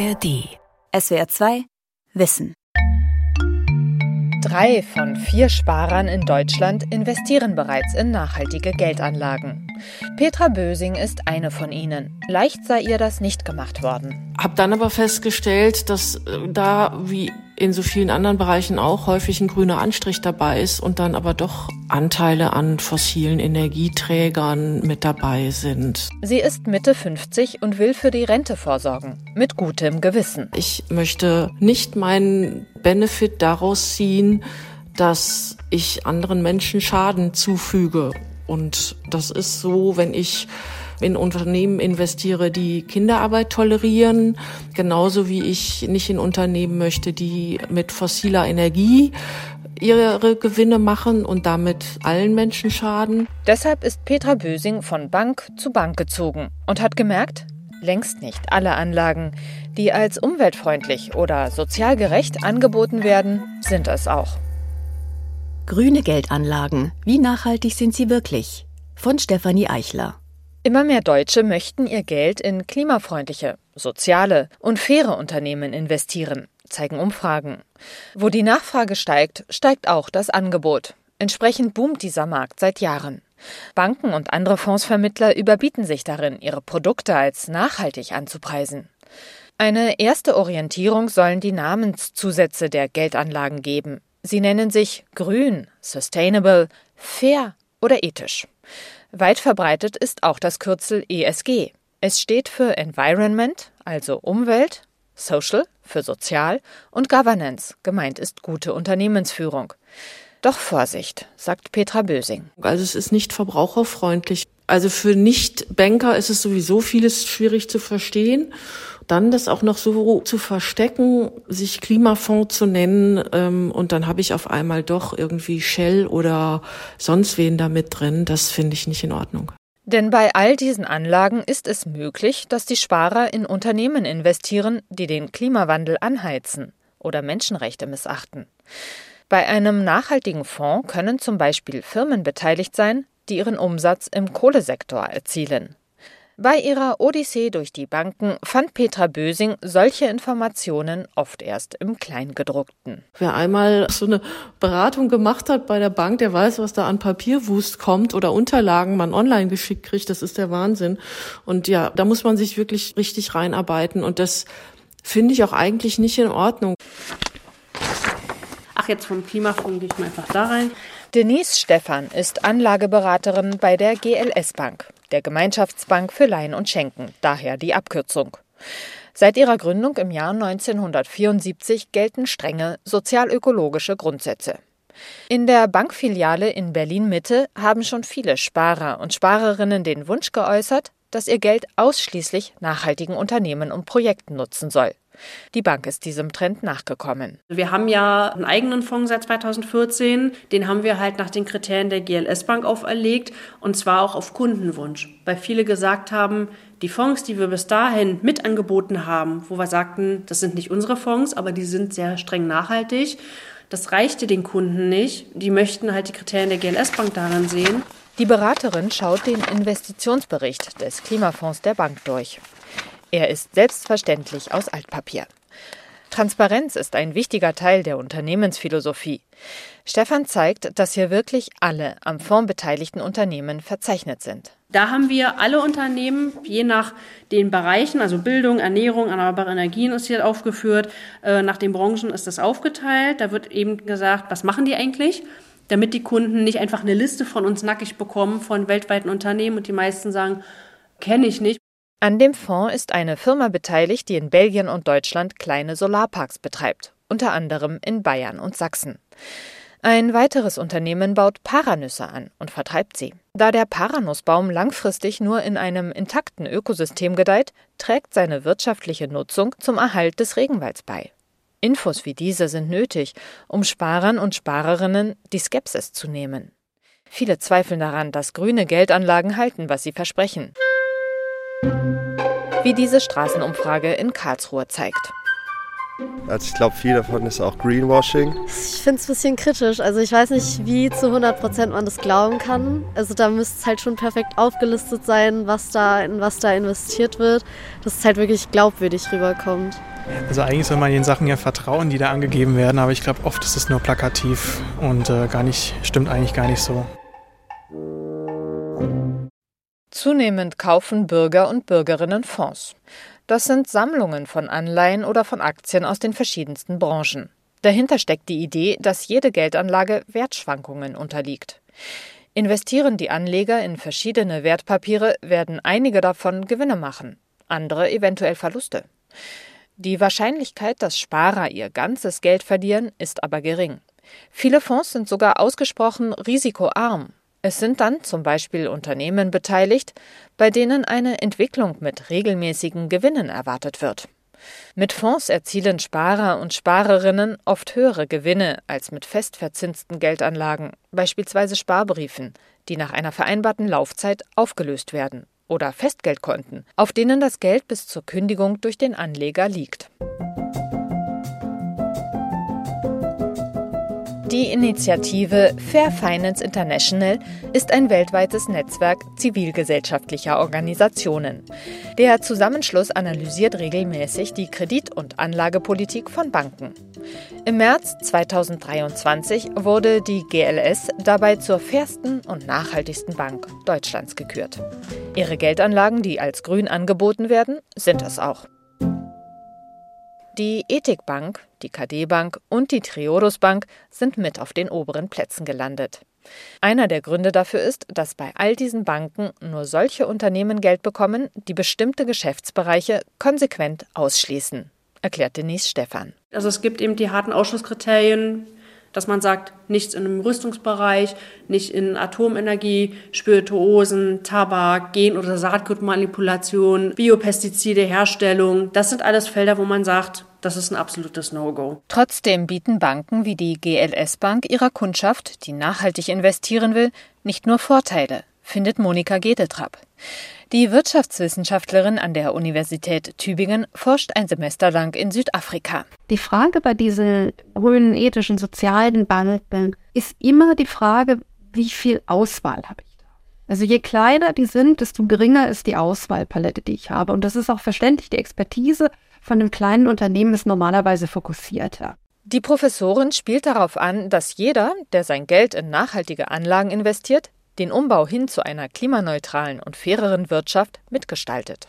ARD. SWR 2 Wissen. Drei von vier Sparern in Deutschland investieren bereits in nachhaltige Geldanlagen. Petra Bösing ist eine von ihnen. Leicht sei ihr das nicht gemacht worden. Hab dann aber festgestellt, dass äh, da wie in so vielen anderen Bereichen auch häufig ein grüner Anstrich dabei ist und dann aber doch Anteile an fossilen Energieträgern mit dabei sind. Sie ist Mitte 50 und will für die Rente vorsorgen. Mit gutem Gewissen. Ich möchte nicht meinen Benefit daraus ziehen, dass ich anderen Menschen Schaden zufüge. Und das ist so, wenn ich in Unternehmen investiere, die Kinderarbeit tolerieren, genauso wie ich nicht in Unternehmen möchte, die mit fossiler Energie ihre Gewinne machen und damit allen Menschen schaden. Deshalb ist Petra Bösing von Bank zu Bank gezogen und hat gemerkt, längst nicht alle Anlagen, die als umweltfreundlich oder sozial gerecht angeboten werden, sind es auch. Grüne Geldanlagen. Wie nachhaltig sind sie wirklich? Von Stefanie Eichler. Immer mehr Deutsche möchten ihr Geld in klimafreundliche, soziale und faire Unternehmen investieren, zeigen Umfragen. Wo die Nachfrage steigt, steigt auch das Angebot. Entsprechend boomt dieser Markt seit Jahren. Banken und andere Fondsvermittler überbieten sich darin, ihre Produkte als nachhaltig anzupreisen. Eine erste Orientierung sollen die Namenszusätze der Geldanlagen geben. Sie nennen sich grün, sustainable, fair oder ethisch. Weit verbreitet ist auch das Kürzel ESG. Es steht für Environment, also Umwelt, Social für Sozial und Governance, gemeint ist gute Unternehmensführung. Doch Vorsicht, sagt Petra Bösing. Also es ist nicht verbraucherfreundlich. Also für Nicht-Banker ist es sowieso vieles schwierig zu verstehen dann das auch noch so zu verstecken, sich Klimafonds zu nennen ähm, und dann habe ich auf einmal doch irgendwie Shell oder sonst wen da mit drin, das finde ich nicht in Ordnung. Denn bei all diesen Anlagen ist es möglich, dass die Sparer in Unternehmen investieren, die den Klimawandel anheizen oder Menschenrechte missachten. Bei einem nachhaltigen Fonds können zum Beispiel Firmen beteiligt sein, die ihren Umsatz im Kohlesektor erzielen. Bei ihrer Odyssee durch die Banken fand Petra Bösing solche Informationen oft erst im Kleingedruckten. Wer einmal so eine Beratung gemacht hat bei der Bank, der weiß, was da an Papierwust kommt oder Unterlagen man online geschickt kriegt. Das ist der Wahnsinn. Und ja, da muss man sich wirklich richtig reinarbeiten. Und das finde ich auch eigentlich nicht in Ordnung. Jetzt vom Klimafonds gehe ich mal einfach da rein. Denise Stephan ist Anlageberaterin bei der GLS Bank der Gemeinschaftsbank für Leihen und Schenken, daher die Abkürzung. Seit ihrer Gründung im Jahr 1974 gelten strenge sozialökologische Grundsätze. In der Bankfiliale in Berlin Mitte haben schon viele Sparer und Sparerinnen den Wunsch geäußert, dass ihr Geld ausschließlich nachhaltigen Unternehmen und Projekten nutzen soll. Die Bank ist diesem Trend nachgekommen. Wir haben ja einen eigenen Fonds seit 2014. Den haben wir halt nach den Kriterien der GLS Bank auferlegt und zwar auch auf Kundenwunsch. Weil viele gesagt haben, die Fonds, die wir bis dahin mit angeboten haben, wo wir sagten, das sind nicht unsere Fonds, aber die sind sehr streng nachhaltig, das reichte den Kunden nicht. Die möchten halt die Kriterien der GLS Bank daran sehen. Die Beraterin schaut den Investitionsbericht des Klimafonds der Bank durch. Er ist selbstverständlich aus Altpapier. Transparenz ist ein wichtiger Teil der Unternehmensphilosophie. Stefan zeigt, dass hier wirklich alle am Fonds beteiligten Unternehmen verzeichnet sind. Da haben wir alle Unternehmen, je nach den Bereichen, also Bildung, Ernährung, erneuerbare Energien ist hier aufgeführt, äh, nach den Branchen ist das aufgeteilt. Da wird eben gesagt, was machen die eigentlich? Damit die Kunden nicht einfach eine Liste von uns nackig bekommen von weltweiten Unternehmen und die meisten sagen, kenne ich nicht. An dem Fonds ist eine Firma beteiligt, die in Belgien und Deutschland kleine Solarparks betreibt, unter anderem in Bayern und Sachsen. Ein weiteres Unternehmen baut Paranüsse an und vertreibt sie. Da der Paranussbaum langfristig nur in einem intakten Ökosystem gedeiht, trägt seine wirtschaftliche Nutzung zum Erhalt des Regenwalds bei. Infos wie diese sind nötig, um Sparern und Sparerinnen die Skepsis zu nehmen. Viele zweifeln daran, dass grüne Geldanlagen halten, was sie versprechen wie diese Straßenumfrage in Karlsruhe zeigt. Also ich glaube, viel davon ist auch Greenwashing. Ich finde es ein bisschen kritisch. Also ich weiß nicht, wie zu 100 Prozent man das glauben kann. Also da müsste es halt schon perfekt aufgelistet sein, was da, in was da investiert wird, dass es halt wirklich glaubwürdig rüberkommt. Also eigentlich soll man den Sachen ja vertrauen, die da angegeben werden, aber ich glaube, oft ist es nur plakativ und äh, gar nicht, stimmt eigentlich gar nicht so. Zunehmend kaufen Bürger und Bürgerinnen Fonds. Das sind Sammlungen von Anleihen oder von Aktien aus den verschiedensten Branchen. Dahinter steckt die Idee, dass jede Geldanlage Wertschwankungen unterliegt. Investieren die Anleger in verschiedene Wertpapiere, werden einige davon Gewinne machen, andere eventuell Verluste. Die Wahrscheinlichkeit, dass Sparer ihr ganzes Geld verlieren, ist aber gering. Viele Fonds sind sogar ausgesprochen risikoarm. Es sind dann zum Beispiel Unternehmen beteiligt, bei denen eine Entwicklung mit regelmäßigen Gewinnen erwartet wird. Mit Fonds erzielen Sparer und Sparerinnen oft höhere Gewinne als mit festverzinsten Geldanlagen, beispielsweise Sparbriefen, die nach einer vereinbarten Laufzeit aufgelöst werden oder Festgeldkonten, auf denen das Geld bis zur Kündigung durch den Anleger liegt. Die Initiative Fair Finance International ist ein weltweites Netzwerk zivilgesellschaftlicher Organisationen. Der Zusammenschluss analysiert regelmäßig die Kredit- und Anlagepolitik von Banken. Im März 2023 wurde die GLS dabei zur fairsten und nachhaltigsten Bank Deutschlands gekürt. Ihre Geldanlagen, die als grün angeboten werden, sind es auch. Die Ethikbank, die KD Bank und die Triodos Bank sind mit auf den oberen Plätzen gelandet. Einer der Gründe dafür ist, dass bei all diesen Banken nur solche Unternehmen Geld bekommen, die bestimmte Geschäftsbereiche konsequent ausschließen, erklärt Denise Stephan. Also es gibt eben die harten Ausschlusskriterien, dass man sagt, nichts in im Rüstungsbereich, nicht in Atomenergie, Spirituosen, Tabak, Gen- oder Saatgutmanipulation, Biopestizide, Herstellung. Das sind alles Felder, wo man sagt, das ist ein absolutes No-Go. Trotzdem bieten Banken wie die GLS Bank ihrer Kundschaft, die nachhaltig investieren will, nicht nur Vorteile, findet Monika Gedetrapp. Die Wirtschaftswissenschaftlerin an der Universität Tübingen forscht ein Semester lang in Südafrika. Die Frage bei diesen grünen, ethischen, sozialen Banken ist immer die Frage, wie viel Auswahl habe ich da? Also je kleiner die sind, desto geringer ist die Auswahlpalette, die ich habe. Und das ist auch verständlich. Die Expertise von einem kleinen Unternehmen ist normalerweise fokussierter. Die Professorin spielt darauf an, dass jeder, der sein Geld in nachhaltige Anlagen investiert, den Umbau hin zu einer klimaneutralen und faireren Wirtschaft mitgestaltet.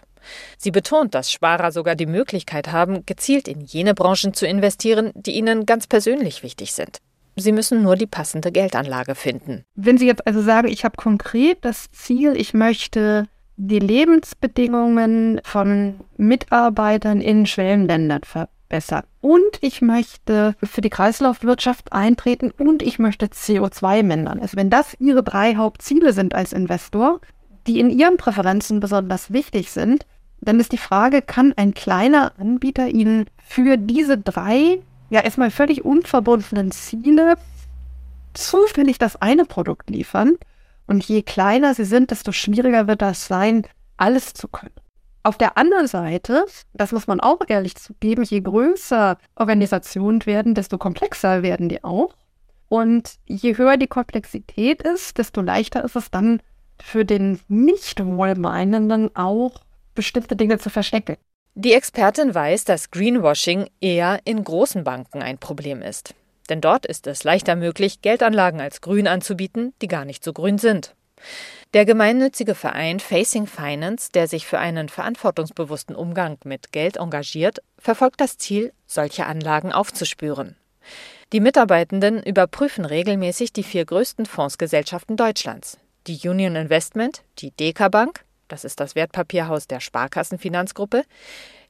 Sie betont, dass Sparer sogar die Möglichkeit haben, gezielt in jene Branchen zu investieren, die ihnen ganz persönlich wichtig sind. Sie müssen nur die passende Geldanlage finden. Wenn Sie jetzt also sagen, ich habe konkret das Ziel, ich möchte die Lebensbedingungen von Mitarbeitern in Schwellenländern verbessern besser. Und ich möchte für die Kreislaufwirtschaft eintreten und ich möchte CO2 mindern. Also wenn das Ihre drei Hauptziele sind als Investor, die in Ihren Präferenzen besonders wichtig sind, dann ist die Frage, kann ein kleiner Anbieter Ihnen für diese drei, ja erstmal völlig unverbundenen Ziele zufällig das eine Produkt liefern? Und je kleiner sie sind, desto schwieriger wird das sein, alles zu können. Auf der anderen Seite, das muss man auch ehrlich zugeben, je größer Organisationen werden, desto komplexer werden die auch. Und je höher die Komplexität ist, desto leichter ist es dann für den nicht wohlmeinenden auch bestimmte Dinge zu verstecken. Die Expertin weiß, dass Greenwashing eher in großen Banken ein Problem ist. Denn dort ist es leichter möglich, Geldanlagen als grün anzubieten, die gar nicht so grün sind. Der gemeinnützige Verein Facing Finance, der sich für einen verantwortungsbewussten Umgang mit Geld engagiert, verfolgt das Ziel, solche Anlagen aufzuspüren. Die Mitarbeitenden überprüfen regelmäßig die vier größten Fondsgesellschaften Deutschlands. Die Union Investment, die Deka Bank, das ist das Wertpapierhaus der Sparkassenfinanzgruppe,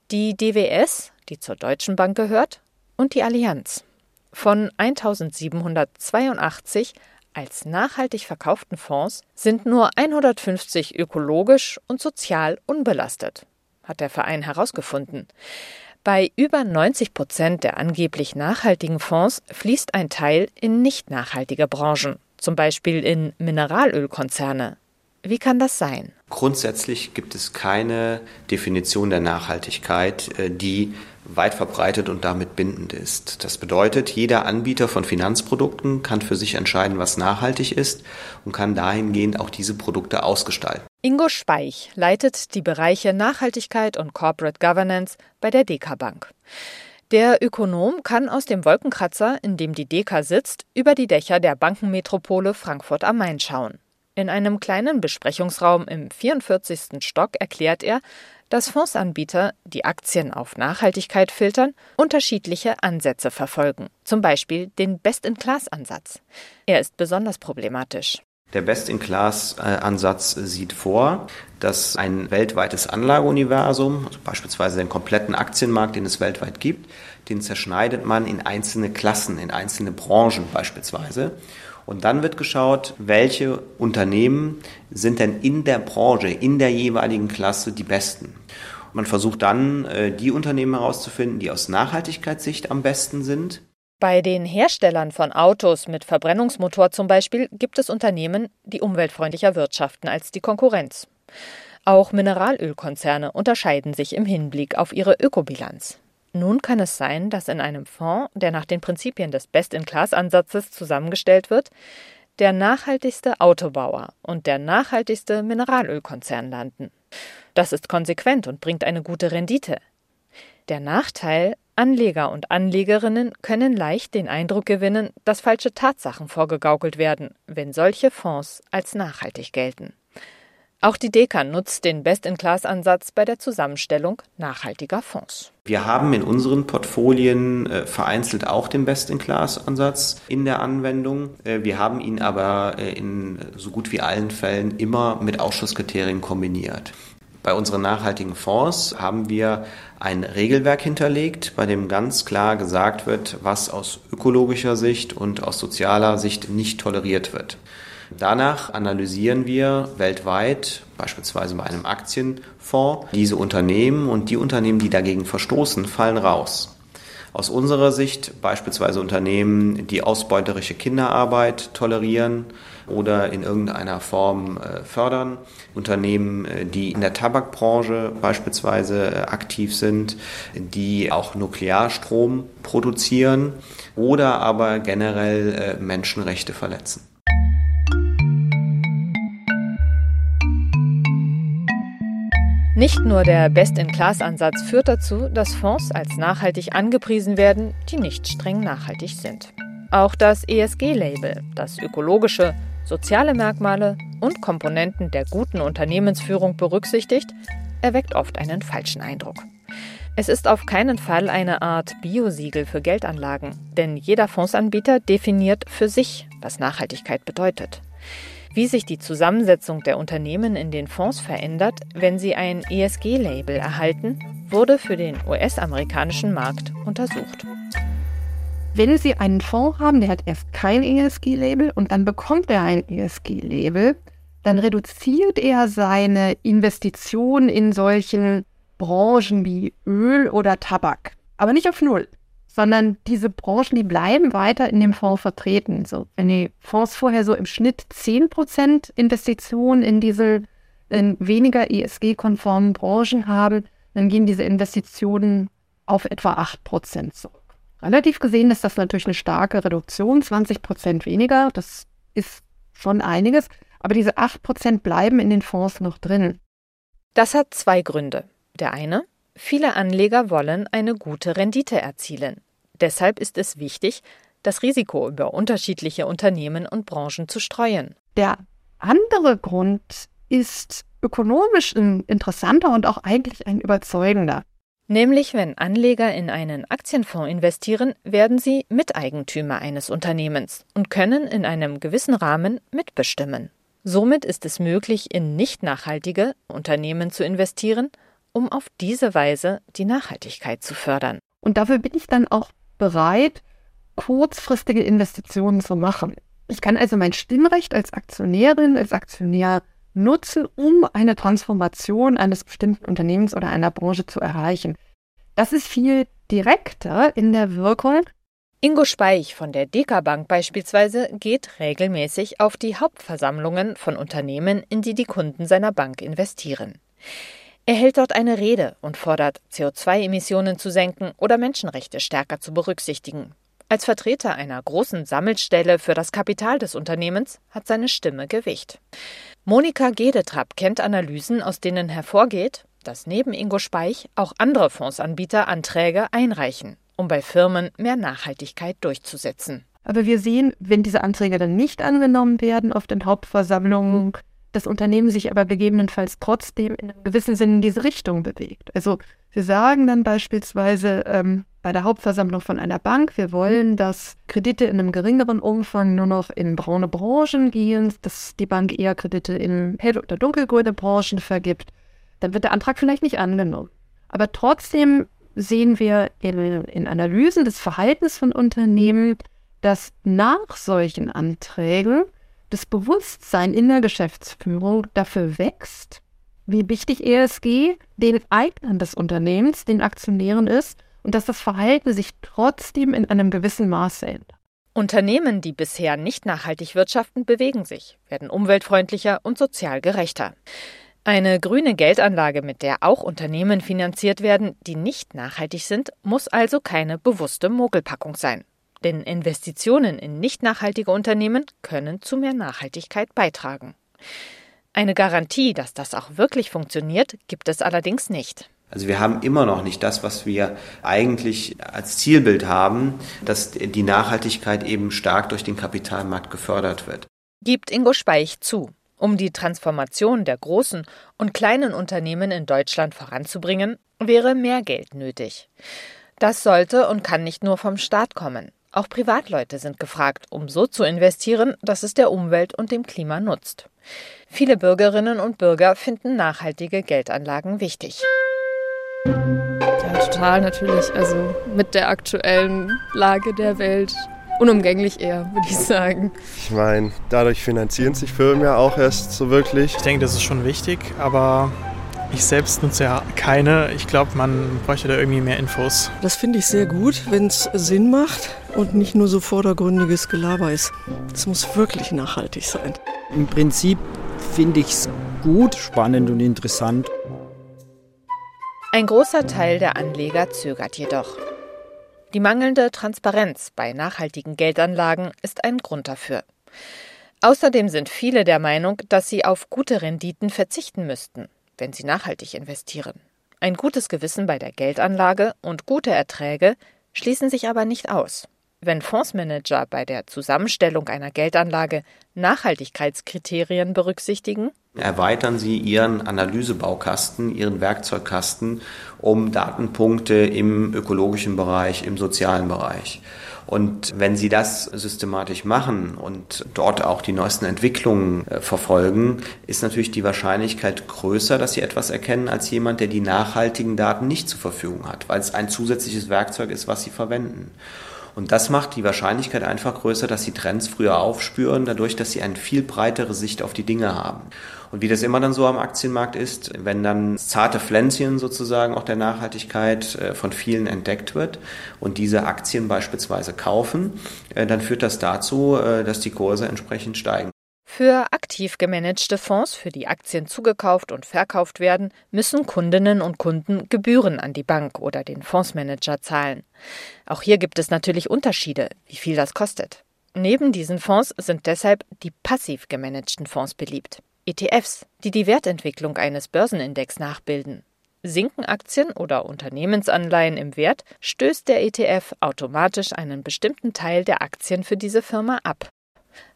die DWS, die zur Deutschen Bank gehört, und die Allianz. Von 1782 als nachhaltig verkauften Fonds sind nur 150 ökologisch und sozial unbelastet, hat der Verein herausgefunden. Bei über 90 Prozent der angeblich nachhaltigen Fonds fließt ein Teil in nicht nachhaltige Branchen, zum Beispiel in Mineralölkonzerne. Wie kann das sein? Grundsätzlich gibt es keine Definition der Nachhaltigkeit, äh, die weit verbreitet und damit bindend ist. Das bedeutet, jeder Anbieter von Finanzprodukten kann für sich entscheiden, was nachhaltig ist und kann dahingehend auch diese Produkte ausgestalten. Ingo Speich leitet die Bereiche Nachhaltigkeit und Corporate Governance bei der Deka Bank. Der Ökonom kann aus dem Wolkenkratzer, in dem die Deka sitzt, über die Dächer der Bankenmetropole Frankfurt am Main schauen. In einem kleinen Besprechungsraum im 44. Stock erklärt er, dass Fondsanbieter, die Aktien auf Nachhaltigkeit filtern, unterschiedliche Ansätze verfolgen, zum Beispiel den Best-in-Class-Ansatz. Er ist besonders problematisch. Der Best-in-Class-Ansatz sieht vor, dass ein weltweites Anlageuniversum, also beispielsweise den kompletten Aktienmarkt, den es weltweit gibt, den zerschneidet man in einzelne Klassen, in einzelne Branchen beispielsweise. Und dann wird geschaut, welche Unternehmen sind denn in der Branche, in der jeweiligen Klasse die besten. Man versucht dann, äh, die Unternehmen herauszufinden, die aus Nachhaltigkeitssicht am besten sind bei den Herstellern von Autos mit Verbrennungsmotor zum Beispiel gibt es Unternehmen, die umweltfreundlicher wirtschaften als die Konkurrenz. Auch Mineralölkonzerne unterscheiden sich im Hinblick auf ihre Ökobilanz. Nun kann es sein, dass in einem Fonds, der nach den Prinzipien des Best-in-Class-Ansatzes zusammengestellt wird, der nachhaltigste Autobauer und der nachhaltigste Mineralölkonzern landen. Das ist konsequent und bringt eine gute Rendite. Der Nachteil, Anleger und Anlegerinnen können leicht den Eindruck gewinnen, dass falsche Tatsachen vorgegaukelt werden, wenn solche Fonds als nachhaltig gelten. Auch die Deka nutzt den Best-in-Class-Ansatz bei der Zusammenstellung nachhaltiger Fonds. Wir haben in unseren Portfolien äh, vereinzelt auch den Best-in-Class-Ansatz in der Anwendung. Äh, wir haben ihn aber äh, in so gut wie allen Fällen immer mit Ausschusskriterien kombiniert. Bei unseren nachhaltigen Fonds haben wir ein Regelwerk hinterlegt, bei dem ganz klar gesagt wird, was aus ökologischer Sicht und aus sozialer Sicht nicht toleriert wird. Danach analysieren wir weltweit, beispielsweise bei einem Aktienfonds, diese Unternehmen und die Unternehmen, die dagegen verstoßen, fallen raus. Aus unserer Sicht beispielsweise Unternehmen, die ausbeuterische Kinderarbeit tolerieren oder in irgendeiner Form äh, fördern. Unternehmen, äh, die in der Tabakbranche beispielsweise äh, aktiv sind, die auch Nuklearstrom produzieren oder aber generell Menschenrechte verletzen. Nicht nur der Best-in-Class-Ansatz führt dazu, dass Fonds als nachhaltig angepriesen werden, die nicht streng nachhaltig sind. Auch das ESG-Label, das ökologische, soziale Merkmale und Komponenten der guten Unternehmensführung berücksichtigt, erweckt oft einen falschen Eindruck. Es ist auf keinen Fall eine Art Biosiegel für Geldanlagen, denn jeder Fondsanbieter definiert für sich, was Nachhaltigkeit bedeutet. Wie sich die Zusammensetzung der Unternehmen in den Fonds verändert, wenn sie ein ESG-Label erhalten, wurde für den US-amerikanischen Markt untersucht. Wenn Sie einen Fonds haben, der hat erst kein ESG-Label und dann bekommt er ein ESG-Label, dann reduziert er seine Investition in solchen Branchen wie Öl oder Tabak. Aber nicht auf Null sondern diese Branchen, die bleiben weiter in dem Fonds vertreten. So, wenn die Fonds vorher so im Schnitt 10% Investitionen in diese in weniger ESG-konformen Branchen haben, dann gehen diese Investitionen auf etwa 8% zurück. Relativ gesehen ist das natürlich eine starke Reduktion, 20% weniger, das ist schon einiges, aber diese 8% bleiben in den Fonds noch drin. Das hat zwei Gründe. Der eine, Viele Anleger wollen eine gute Rendite erzielen. Deshalb ist es wichtig, das Risiko über unterschiedliche Unternehmen und Branchen zu streuen. Der andere Grund ist ökonomisch ein interessanter und auch eigentlich ein überzeugender. Nämlich, wenn Anleger in einen Aktienfonds investieren, werden sie Miteigentümer eines Unternehmens und können in einem gewissen Rahmen mitbestimmen. Somit ist es möglich, in nicht nachhaltige Unternehmen zu investieren um auf diese Weise die Nachhaltigkeit zu fördern. Und dafür bin ich dann auch bereit, kurzfristige Investitionen zu machen. Ich kann also mein Stimmrecht als Aktionärin, als Aktionär nutzen, um eine Transformation eines bestimmten Unternehmens oder einer Branche zu erreichen. Das ist viel direkter in der Wirkung. Ingo Speich von der Deka Bank beispielsweise geht regelmäßig auf die Hauptversammlungen von Unternehmen, in die die Kunden seiner Bank investieren. Er hält dort eine Rede und fordert, CO2-Emissionen zu senken oder Menschenrechte stärker zu berücksichtigen. Als Vertreter einer großen Sammelstelle für das Kapital des Unternehmens hat seine Stimme Gewicht. Monika Gedetrapp kennt Analysen, aus denen hervorgeht, dass neben Ingo Speich auch andere Fondsanbieter Anträge einreichen, um bei Firmen mehr Nachhaltigkeit durchzusetzen. Aber wir sehen, wenn diese Anträge dann nicht angenommen werden auf den Hauptversammlungen, das Unternehmen sich aber gegebenenfalls trotzdem in einem gewissen Sinne in diese Richtung bewegt. Also wir sagen dann beispielsweise ähm, bei der Hauptversammlung von einer Bank, wir wollen, dass Kredite in einem geringeren Umfang nur noch in braune Branchen gehen, dass die Bank eher Kredite in hell- oder dunkelgrüne Branchen vergibt. Dann wird der Antrag vielleicht nicht angenommen. Aber trotzdem sehen wir in, in Analysen des Verhaltens von Unternehmen, dass nach solchen Anträgen das Bewusstsein in der Geschäftsführung dafür wächst, wie wichtig ESG den Eignern des Unternehmens, den Aktionären ist und dass das Verhalten sich trotzdem in einem gewissen Maße ändert. Unternehmen, die bisher nicht nachhaltig wirtschaften, bewegen sich, werden umweltfreundlicher und sozial gerechter. Eine grüne Geldanlage, mit der auch Unternehmen finanziert werden, die nicht nachhaltig sind, muss also keine bewusste Mogelpackung sein. Denn Investitionen in nicht nachhaltige Unternehmen können zu mehr Nachhaltigkeit beitragen. Eine Garantie, dass das auch wirklich funktioniert, gibt es allerdings nicht. Also wir haben immer noch nicht das, was wir eigentlich als Zielbild haben, dass die Nachhaltigkeit eben stark durch den Kapitalmarkt gefördert wird. Gibt Ingo Speich zu. Um die Transformation der großen und kleinen Unternehmen in Deutschland voranzubringen, wäre mehr Geld nötig. Das sollte und kann nicht nur vom Staat kommen. Auch Privatleute sind gefragt, um so zu investieren, dass es der Umwelt und dem Klima nutzt. Viele Bürgerinnen und Bürger finden nachhaltige Geldanlagen wichtig. Ja, total natürlich. Also mit der aktuellen Lage der Welt unumgänglich eher, würde ich sagen. Ich meine, dadurch finanzieren sich Firmen ja auch erst so wirklich. Ich denke, das ist schon wichtig, aber ich selbst nutze ja keine. Ich glaube, man bräuchte da irgendwie mehr Infos. Das finde ich sehr gut, wenn es Sinn macht und nicht nur so vordergründiges Gelaber ist. Es muss wirklich nachhaltig sein. Im Prinzip finde ich es gut, spannend und interessant. Ein großer Teil der Anleger zögert jedoch. Die mangelnde Transparenz bei nachhaltigen Geldanlagen ist ein Grund dafür. Außerdem sind viele der Meinung, dass sie auf gute Renditen verzichten müssten, wenn sie nachhaltig investieren. Ein gutes Gewissen bei der Geldanlage und gute Erträge schließen sich aber nicht aus. Wenn Fondsmanager bei der Zusammenstellung einer Geldanlage Nachhaltigkeitskriterien berücksichtigen, erweitern Sie Ihren Analysebaukasten, Ihren Werkzeugkasten um Datenpunkte im ökologischen Bereich, im sozialen Bereich. Und wenn Sie das systematisch machen und dort auch die neuesten Entwicklungen äh, verfolgen, ist natürlich die Wahrscheinlichkeit größer, dass Sie etwas erkennen als jemand, der die nachhaltigen Daten nicht zur Verfügung hat, weil es ein zusätzliches Werkzeug ist, was Sie verwenden. Und das macht die Wahrscheinlichkeit einfach größer, dass sie Trends früher aufspüren, dadurch, dass sie eine viel breitere Sicht auf die Dinge haben. Und wie das immer dann so am Aktienmarkt ist, wenn dann zarte Pflänzchen sozusagen auch der Nachhaltigkeit äh, von vielen entdeckt wird und diese Aktien beispielsweise kaufen, äh, dann führt das dazu, äh, dass die Kurse entsprechend steigen. Für aktiv gemanagte Fonds, für die Aktien zugekauft und verkauft werden, müssen Kundinnen und Kunden Gebühren an die Bank oder den Fondsmanager zahlen. Auch hier gibt es natürlich Unterschiede, wie viel das kostet. Neben diesen Fonds sind deshalb die passiv gemanagten Fonds beliebt. ETFs, die die Wertentwicklung eines Börsenindex nachbilden. Sinken Aktien oder Unternehmensanleihen im Wert, stößt der ETF automatisch einen bestimmten Teil der Aktien für diese Firma ab.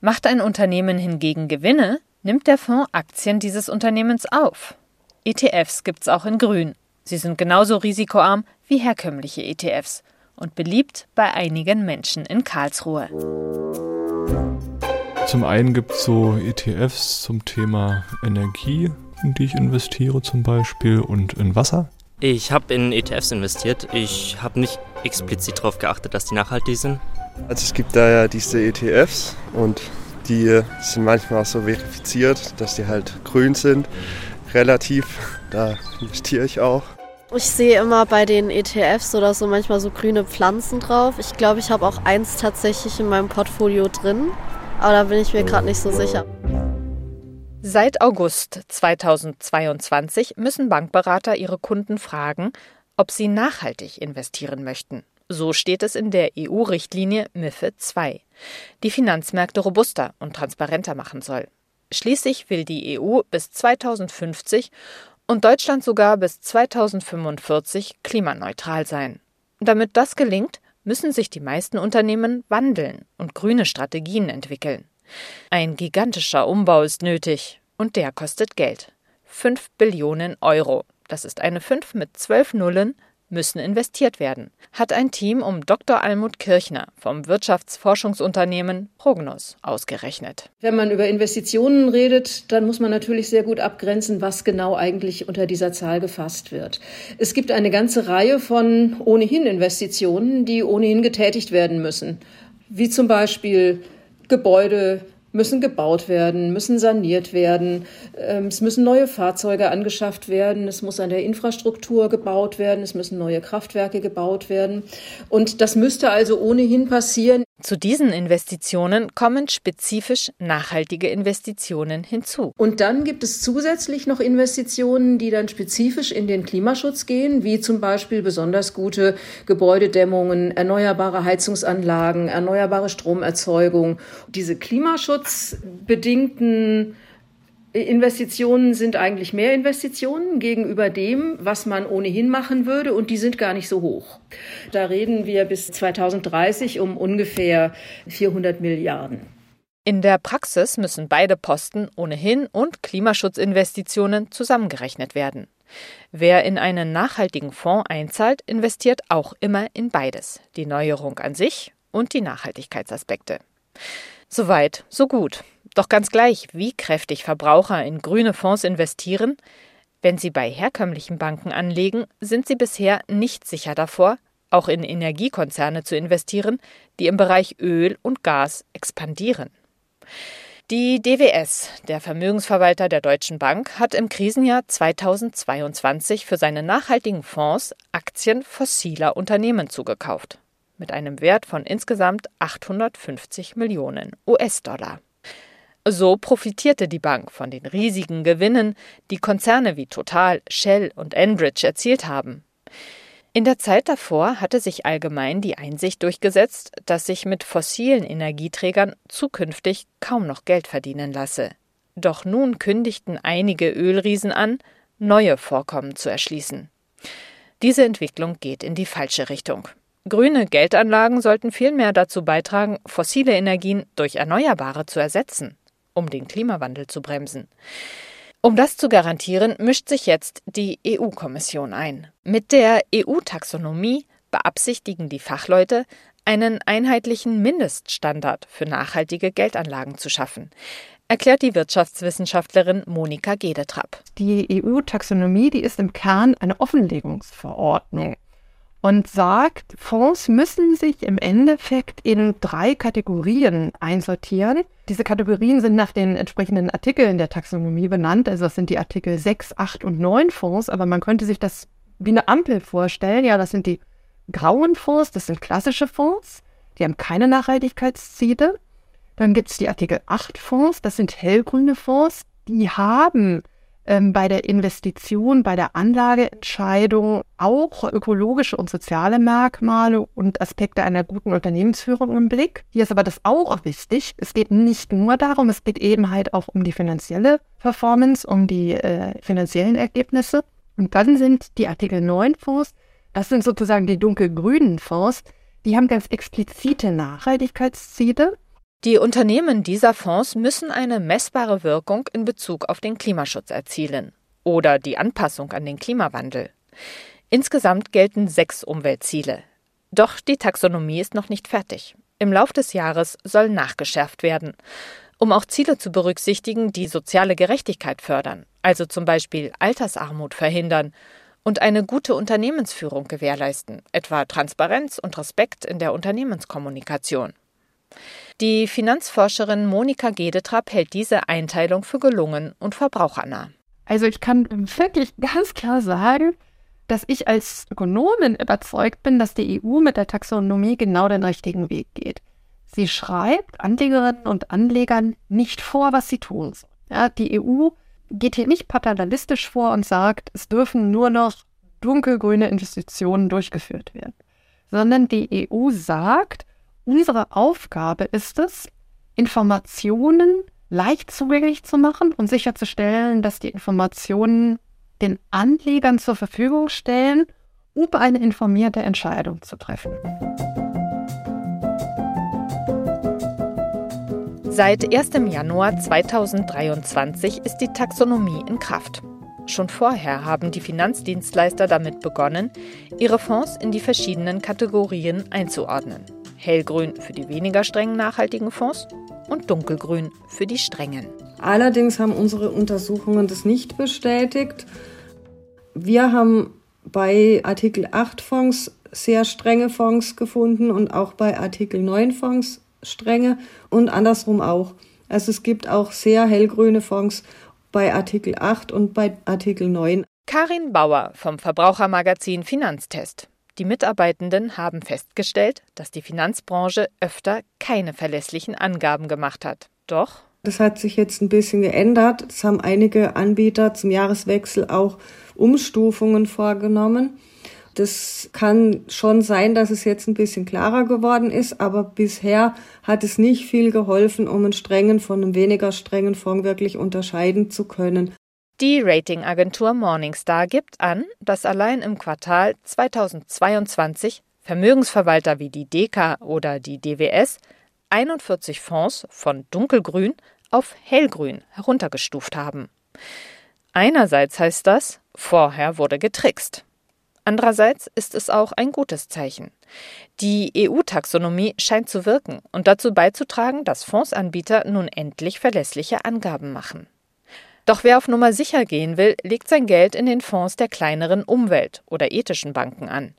Macht ein Unternehmen hingegen Gewinne, nimmt der Fonds Aktien dieses Unternehmens auf. ETFs gibt's auch in Grün. Sie sind genauso risikoarm wie herkömmliche ETFs und beliebt bei einigen Menschen in Karlsruhe. Zum einen gibt es so ETFs zum Thema Energie, in die ich investiere zum Beispiel, und in Wasser. Ich habe in ETFs investiert. Ich habe nicht explizit darauf geachtet, dass die nachhaltig sind. Also es gibt da ja diese ETFs und die sind manchmal auch so verifiziert, dass die halt grün sind, relativ. Da investiere ich auch. Ich sehe immer bei den ETFs oder so manchmal so grüne Pflanzen drauf. Ich glaube, ich habe auch eins tatsächlich in meinem Portfolio drin, aber da bin ich mir gerade nicht so sicher. Seit August 2022 müssen Bankberater ihre Kunden fragen, ob sie nachhaltig investieren möchten So steht es in der EU-Richtlinie MIFID II, die Finanzmärkte robuster und transparenter machen soll. Schließlich will die EU bis 2050 und Deutschland sogar bis 2045 klimaneutral sein. Damit das gelingt, müssen sich die meisten Unternehmen wandeln und grüne Strategien entwickeln. Ein gigantischer Umbau ist nötig und der kostet Geld. 5 Billionen Euro. Das ist eine 5 mit 12 Nullen müssen investiert werden, hat ein Team um Dr. Almut Kirchner vom Wirtschaftsforschungsunternehmen Prognos ausgerechnet. Wenn man über Investitionen redet, dann muss man natürlich sehr gut abgrenzen, was genau eigentlich unter dieser Zahl gefasst wird. Es gibt eine ganze Reihe von ohnehin Investitionen, die ohnehin getätigt werden müssen, wie zum Beispiel Gebäude, müssen gebaut werden, müssen saniert werden, ähm, es müssen neue Fahrzeuge angeschafft werden, es muss an der Infrastruktur gebaut werden, es müssen neue Kraftwerke gebaut werden. Und das müsste also ohnehin passieren. Zu diesen Investitionen kommen spezifisch nachhaltige Investitionen hinzu. Und dann gibt es zusätzlich noch Investitionen, die dann spezifisch in den Klimaschutz gehen, wie zum Beispiel besonders gute Gebäudedämmungen, erneuerbare Heizungsanlagen, erneuerbare Stromerzeugung. Diese klimaschutzbedingten Investitionen sind eigentlich mehr Investitionen gegenüber dem, was man ohnehin machen würde, und die sind gar nicht so hoch. Da reden wir bis 2030 um ungefähr 400 Milliarden. In der Praxis müssen beide Posten ohnehin und Klimaschutzinvestitionen zusammengerechnet werden. Wer in einen nachhaltigen Fonds einzahlt, investiert auch immer in beides, die Neuerung an sich und die Nachhaltigkeitsaspekte. Soweit, so gut. Doch ganz gleich, wie kräftig Verbraucher in grüne Fonds investieren, wenn sie bei herkömmlichen Banken anlegen, sind sie bisher nicht sicher davor, auch in Energiekonzerne zu investieren, die im Bereich Öl und Gas expandieren. Die DWS, der Vermögensverwalter der Deutschen Bank, hat im Krisenjahr 2022 für seine nachhaltigen Fonds Aktien fossiler Unternehmen zugekauft, mit einem Wert von insgesamt 850 Millionen US-Dollar. So profitierte die Bank von den riesigen Gewinnen, die Konzerne wie Total, Shell und Enbridge erzielt haben. In der Zeit davor hatte sich allgemein die Einsicht durchgesetzt, dass sich mit fossilen Energieträgern zukünftig kaum noch Geld verdienen lasse. Doch nun kündigten einige Ölriesen an, neue Vorkommen zu erschließen. Diese Entwicklung geht in die falsche Richtung. Grüne Geldanlagen sollten vielmehr dazu beitragen, fossile Energien durch erneuerbare zu ersetzen um den Klimawandel zu bremsen. Um das zu garantieren, mischt sich jetzt die EU-Kommission ein. Mit der EU-Taxonomie beabsichtigen die Fachleute, einen einheitlichen Mindeststandard für nachhaltige Geldanlagen zu schaffen, erklärt die Wirtschaftswissenschaftlerin Monika Gedetrapp. Die EU-Taxonomie, die ist im Kern eine Offenlegungsverordnung und sagt, Fonds müssen sich im Endeffekt in drei Kategorien einsortieren. Diese Kategorien sind nach den entsprechenden Artikeln der Taxonomie benannt. Also das sind die Artikel 6, 8 und 9 Fonds, aber man könnte sich das wie eine Ampel vorstellen. Ja, das sind die grauen Fonds, das sind klassische Fonds, die haben keine Nachhaltigkeitsziele. Dann gibt es die Artikel 8 Fonds, das sind hellgrüne Fonds, die haben ähm, bei der Investition, bei der Anlageentscheidung auch ökologische und soziale Merkmale und Aspekte einer guten Unternehmensführung im Blick. Hier ist aber das auch wichtig. Es geht nicht nur darum, es geht eben halt auch um die finanzielle Performance, um die äh, finanziellen Ergebnisse. Und dann sind die Artikel 9 Fonds, das sind sozusagen die dunkelgrünen Fonds, die haben ganz explizite Nachhaltigkeitsziele die Unternehmen dieser Fonds müssen eine messbare Wirkung in Bezug auf den Klimaschutz erzielen oder die Anpassung an den Klimawandel. Insgesamt gelten sechs Umweltziele. Doch die Taxonomie ist noch nicht fertig. Im Lauf des Jahres soll nachgeschärft werden, um auch Ziele zu berücksichtigen, die soziale Gerechtigkeit fördern, also zum Beispiel Altersarmut verhindern und eine gute Unternehmensführung gewährleisten, etwa Transparenz und Respekt in der Unternehmenskommunikation. Die Finanzforscherin Monika Gedetrapp hält diese Einteilung für gelungen und verbrauchernah. Also ich kann wirklich ganz klar sagen, dass ich als Ökonomin überzeugt bin, dass die EU mit der Taxonomie genau den richtigen Weg geht. Sie schreibt Anlegerinnen und Anlegern nicht vor, was sie tun sollen. Ja, die EU geht hier nicht paternalistisch vor und sagt, es dürfen nur noch dunkelgrüne Investitionen durchgeführt werden sondern die EU sagt, unsere Aufgabe ist es, Informationen leicht zugänglich zu machen und sicherzustellen, dass die Informationen den Anlegern zur Verfügung stellen, um eine informierte Entscheidung zu treffen. Seit 1. Januar 2023 ist die Taxonomie in Kraft. Schon vorher haben die Finanzdienstleister damit begonnen, ihre Fonds in die verschiedenen Kategorien einzuordnen. Hellgrün für die weniger strengen nachhaltigen Fonds und dunkelgrün für die strengen. Allerdings haben unsere Untersuchungen das nicht bestätigt. Wir haben bei Artikel 8 Fonds sehr strenge Fonds gefunden und auch bei Artikel 9 Fonds strenge und andersrum auch. Also es gibt auch sehr hellgrüne Fonds bei Artikel 8 und bei Artikel 9. Karin Bauer vom Verbrauchermagazin Finanztest. Die Mitarbeitenden haben festgestellt, dass die Finanzbranche öfter keine verlässlichen Angaben gemacht hat. Doch das hat sich jetzt ein bisschen geändert. Es haben einige Anbieter zum Jahreswechsel auch Umstufungen vorgenommen. Das kann schon sein, dass es jetzt ein bisschen klarer geworden ist, aber bisher hat es nicht viel geholfen, um einen strengen von einem weniger strengen Fonds wirklich unterscheiden zu können. Die Ratingagentur Morningstar gibt an, dass allein im Quartal 2022 Vermögensverwalter wie die DK oder die DWS 41 Fonds von dunkelgrün auf hellgrün heruntergestuft haben. Einerseits heißt das, vorher wurde getrickst. Andererseits ist es auch ein gutes Zeichen. Die EU-Taxonomie scheint zu wirken und dazu beizutragen, dass Fondsanbieter nun endlich verlässliche Angaben machen. Doch wer auf Nummer sicher gehen will, legt sein Geld in den Fonds der kleineren Umwelt- oder ethischen Banken an.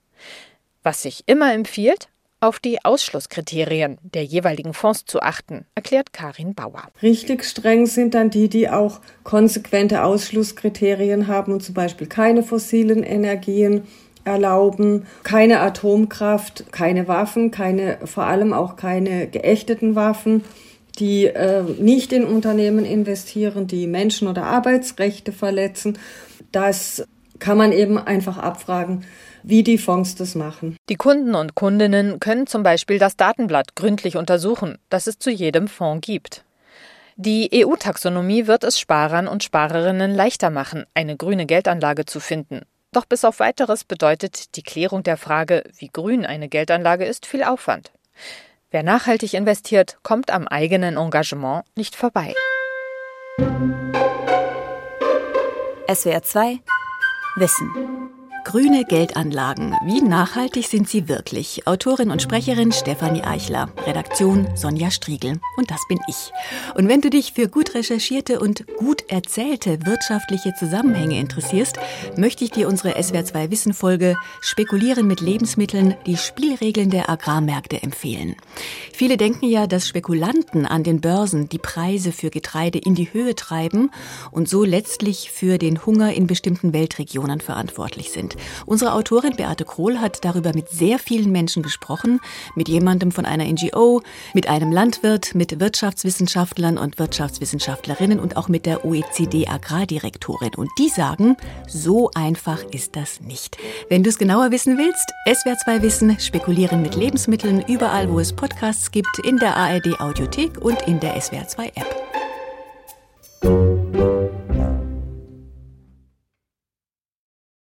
Was sich immer empfiehlt, auf die Ausschlusskriterien der jeweiligen Fonds zu achten, erklärt Karin Bauer. Richtig streng sind dann die, die auch konsequente Ausschlusskriterien haben und zum Beispiel keine fossilen Energien erlauben, keine Atomkraft, keine Waffen, keine, vor allem auch keine geächteten Waffen, die äh, nicht in Unternehmen investieren, die Menschen- oder Arbeitsrechte verletzen. Das kann man eben einfach abfragen, wie die Fonds das machen. Die Kunden und Kundinnen können zum Beispiel das Datenblatt gründlich untersuchen, das es zu jedem Fonds gibt. Die EU-Taxonomie wird es Sparern und Sparerinnen leichter machen, eine grüne Geldanlage zu finden. Doch bis auf weiteres bedeutet die Klärung der Frage, wie grün eine Geldanlage ist, viel Aufwand. Wer nachhaltig investiert, kommt am eigenen Engagement nicht vorbei. SWR 2 Wissen Grüne Geldanlagen. Wie nachhaltig sind sie wirklich? Autorin und Sprecherin Stefanie Eichler. Redaktion Sonja Striegel. Und das bin ich. Und wenn du dich für gut recherchierte und gut erzählte wirtschaftliche Zusammenhänge interessierst, möchte ich dir unsere SWR2 Wissen Folge Spekulieren mit Lebensmitteln, die Spielregeln der Agrarmärkte empfehlen. Viele denken ja, dass Spekulanten an den Börsen die Preise für Getreide in die Höhe treiben und so letztlich für den Hunger in bestimmten Weltregionen verantwortlich sind. Unsere Autorin Beate Krohl hat darüber mit sehr vielen Menschen gesprochen, mit jemandem von einer NGO, mit einem Landwirt, mit Wirtschaftswissenschaftlern und Wirtschaftswissenschaftlerinnen und auch mit der OECD Agrardirektorin. Und die sagen, so einfach ist das nicht. Wenn du es genauer wissen willst, SWR2 Wissen, spekulieren mit Lebensmitteln überall, wo es Podcasts gibt, in der ARD Audiothek und in der SWR2 App.